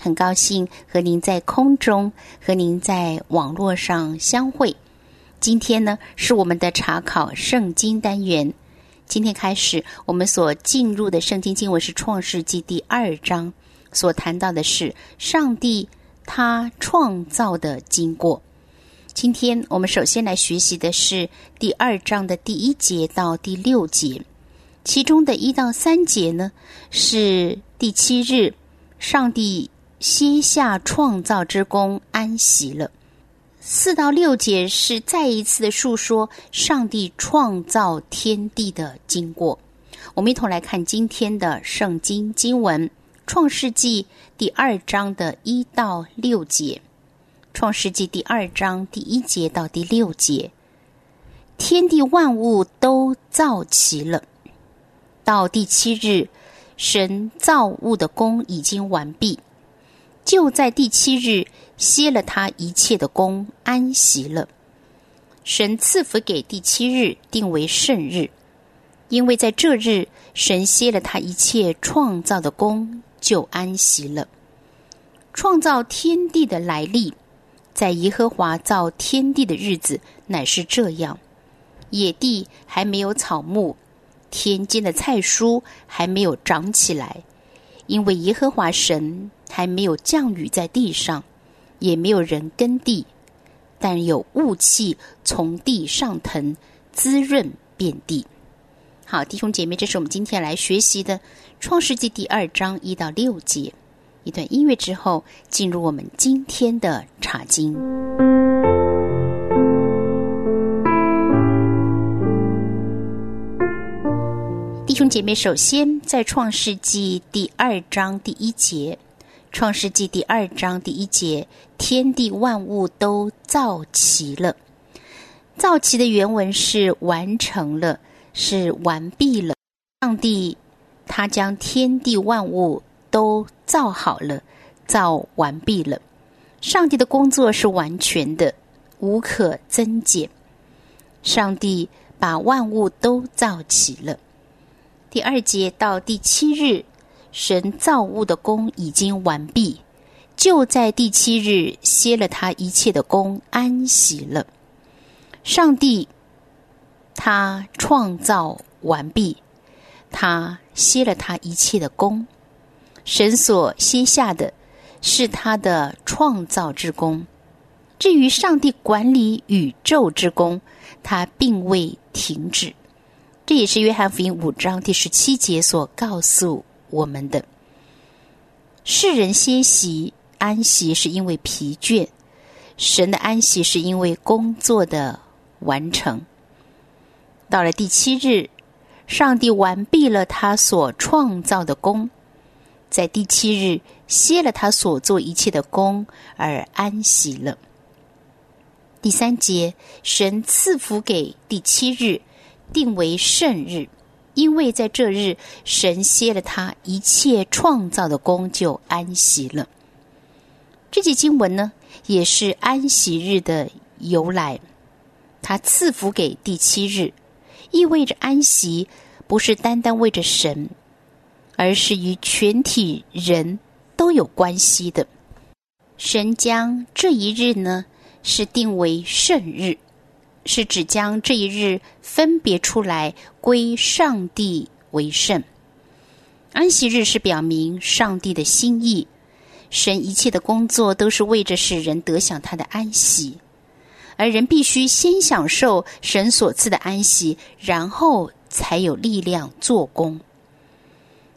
很高兴和您在空中和您在网络上相会。今天呢是我们的查考圣经单元。今天开始，我们所进入的圣经经文是创世纪第二章，所谈到的是上帝。他创造的经过。今天我们首先来学习的是第二章的第一节到第六节，其中的一到三节呢是第七日，上帝歇下创造之功，安息了。四到六节是再一次的述说上帝创造天地的经过。我们一同来看今天的圣经经文。创世纪第二章的一到六节，创世纪第二章第一节到第六节，天地万物都造齐了。到第七日，神造物的功已经完毕，就在第七日歇了他一切的功，安息了。神赐福给第七日，定为圣日，因为在这日，神歇了他一切创造的功。就安息了。创造天地的来历，在耶和华造天地的日子乃是这样：野地还没有草木，天间的菜蔬还没有长起来，因为耶和华神还没有降雨在地上，也没有人耕地，但有雾气从地上腾，滋润遍地。好，弟兄姐妹，这是我们今天来学习的《创世纪》第二章一到六节。一段音乐之后，进入我们今天的查经。弟兄姐妹，首先在《创世纪》第二章第一节，《创世纪》第二章第一节，天地万物都造齐了。造齐的原文是完成了。是完毕了。上帝他将天地万物都造好了，造完毕了。上帝的工作是完全的，无可增减。上帝把万物都造齐了。第二节到第七日，神造物的功已经完毕，就在第七日歇了他一切的功，安息了。上帝。他创造完毕，他歇了他一切的功。神所歇下的，是他的创造之功。至于上帝管理宇宙之功，他并未停止。这也是约翰福音五章第十七节所告诉我们的。世人歇息安息，是因为疲倦；神的安息，是因为工作的完成。到了第七日，上帝完毕了他所创造的功，在第七日歇了他所做一切的功，而安息了。第三节，神赐福给第七日，定为圣日，因为在这日，神歇了他一切创造的功，就安息了。这节经文呢，也是安息日的由来，他赐福给第七日。意味着安息不是单单为着神，而是与全体人都有关系的。神将这一日呢，是定为圣日，是指将这一日分别出来归上帝为圣。安息日是表明上帝的心意，神一切的工作都是为着使人得享他的安息。而人必须先享受神所赐的安息，然后才有力量做工。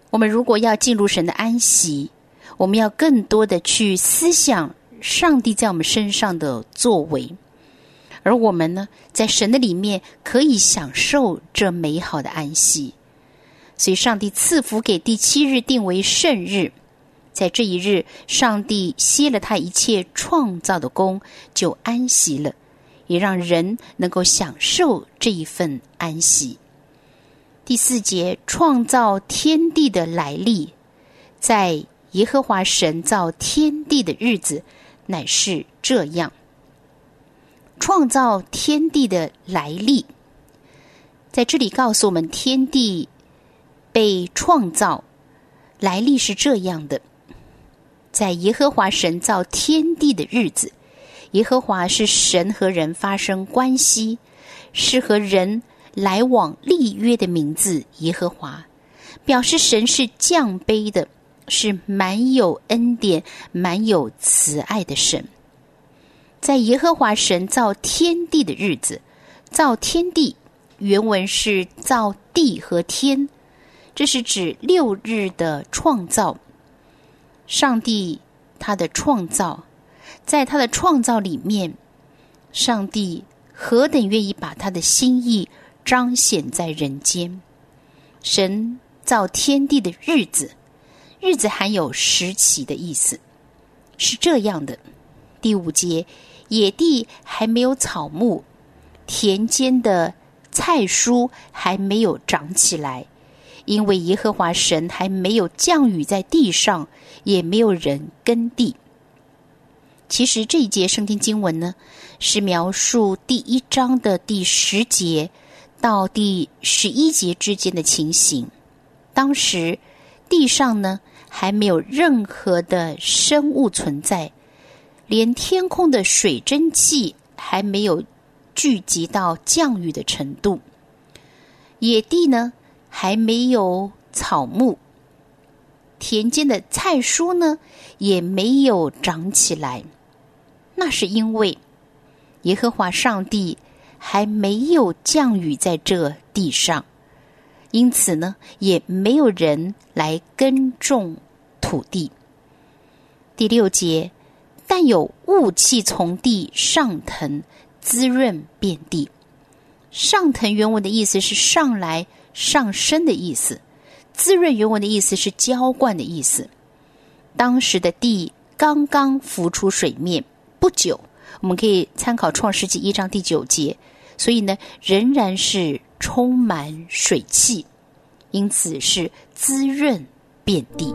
我们如果要进入神的安息，我们要更多的去思想上帝在我们身上的作为，而我们呢，在神的里面可以享受这美好的安息。所以，上帝赐福给第七日定为圣日，在这一日，上帝歇了他一切创造的功，就安息了，也让人能够享受这一份安息。第四节，创造天地的来历，在耶和华神造天地的日子，乃是这样。创造天地的来历，在这里告诉我们，天地被创造来历是这样的。在耶和华神造天地的日子，耶和华是神和人发生关系，是和人来往立约的名字。耶和华表示神是降卑的，是满有恩典、满有慈爱的神。在耶和华神造天地的日子，造天地原文是造地和天，这是指六日的创造。上帝他的创造，在他的创造里面，上帝何等愿意把他的心意彰显在人间。神造天地的日子，日子含有时期的意思，是这样的。第五节，野地还没有草木，田间的菜蔬还没有长起来。因为耶和华神还没有降雨在地上，也没有人耕地。其实这一节圣经经文呢，是描述第一章的第十节到第十一节之间的情形。当时地上呢还没有任何的生物存在，连天空的水蒸气还没有聚集到降雨的程度，野地呢。还没有草木，田间的菜蔬呢也没有长起来。那是因为耶和华上帝还没有降雨在这地上，因此呢也没有人来耕种土地。第六节，但有雾气从地上腾，滋润遍地。上腾原文的意思是上来。上升的意思，滋润原文的意思是浇灌的意思。当时的地刚刚浮出水面不久，我们可以参考创世纪一章第九节，所以呢，仍然是充满水汽，因此是滋润遍地。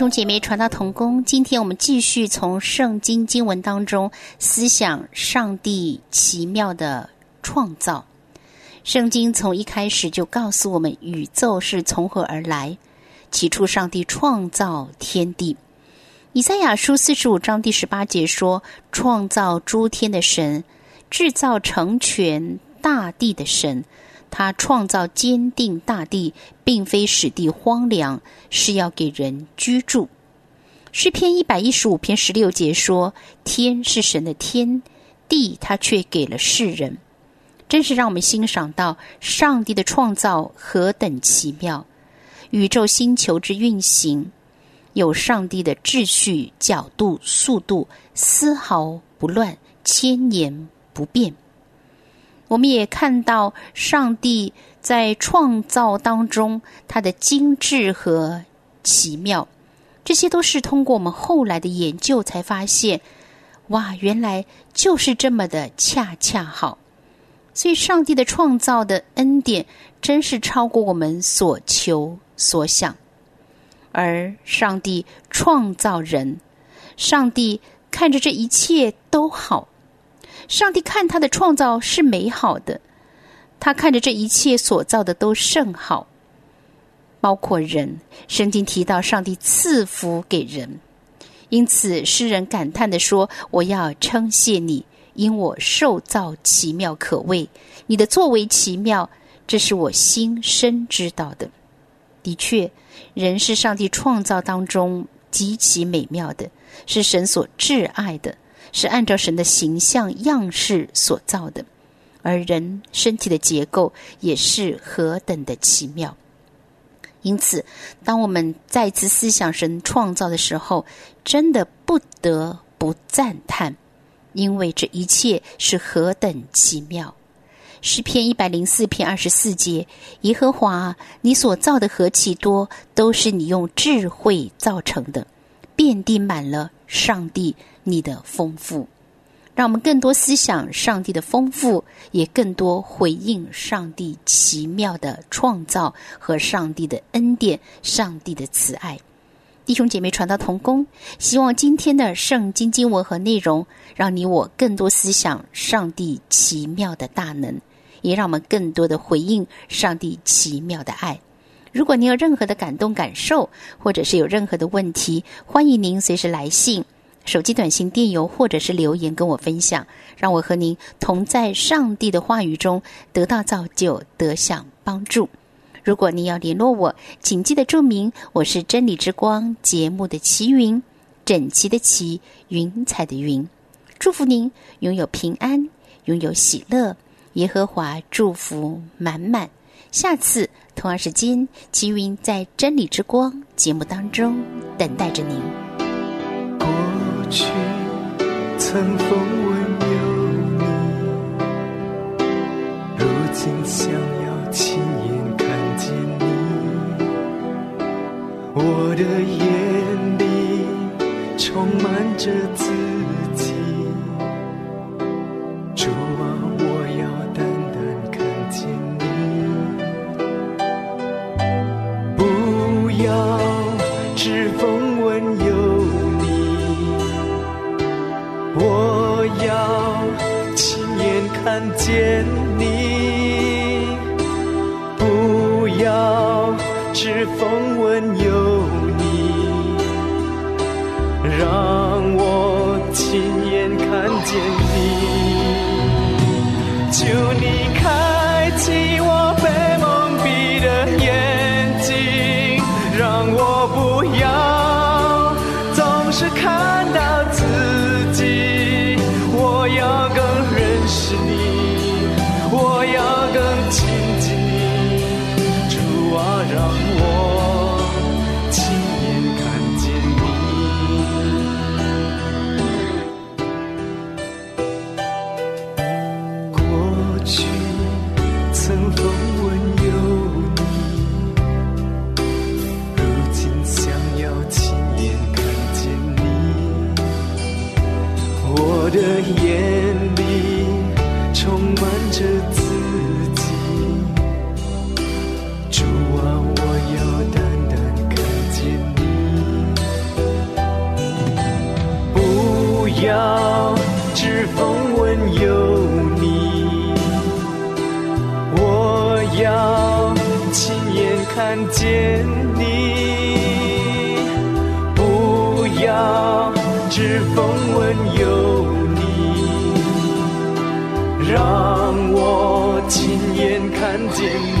兄姐妹，传道同工，今天我们继续从圣经经文当中思想上帝奇妙的创造。圣经从一开始就告诉我们，宇宙是从何而来。起初，上帝创造天地。以赛亚书四十五章第十八节说：“创造诸天的神，制造成全大地的神。”他创造坚定大地，并非使地荒凉，是要给人居住。诗篇一百一十五篇十六节说：“天是神的天，地他却给了世人。”真是让我们欣赏到上帝的创造何等奇妙！宇宙星球之运行，有上帝的秩序、角度、速度，丝毫不乱，千年不变。我们也看到上帝在创造当中他的精致和奇妙，这些都是通过我们后来的研究才发现，哇，原来就是这么的恰恰好。所以，上帝的创造的恩典真是超过我们所求所想。而上帝创造人，上帝看着这一切都好。上帝看他的创造是美好的，他看着这一切所造的都甚好，包括人。圣经提到上帝赐福给人，因此诗人感叹的说：“我要称谢你，因我受造奇妙可畏，你的作为奇妙，这是我心深知道的。的确，人是上帝创造当中极其美妙的，是神所挚爱的。”是按照神的形象样式所造的，而人身体的结构也是何等的奇妙。因此，当我们再次思想神创造的时候，真的不得不赞叹，因为这一切是何等奇妙。诗篇一百零四篇二十四节：耶和华，你所造的何其多，都是你用智慧造成的，遍地满了上帝你的丰富。让我们更多思想上帝的丰富，也更多回应上帝奇妙的创造和上帝的恩典、上帝的慈爱。弟兄姐妹，传道同工，希望今天的圣经经文和内容，让你我更多思想上帝奇妙的大能，也让我们更多的回应上帝奇妙的爱。如果您有任何的感动感受，或者是有任何的问题，欢迎您随时来信、手机短信、电邮，或者是留言跟我分享，让我和您同在上帝的话语中得到造就，得享帮助。如果您要联络我，请记得注明我是真理之光节目的齐云，整齐的齐，云彩的云。祝福您拥有平安，拥有喜乐，耶和华祝福满满。下次同样时间，齐云在真理之光节目当中等待着您。去曾风温有你，如今想要亲眼看见你。我的眼里充满着自看见有你，我要亲眼看见你，不要只风闻有你，让我亲眼看见你，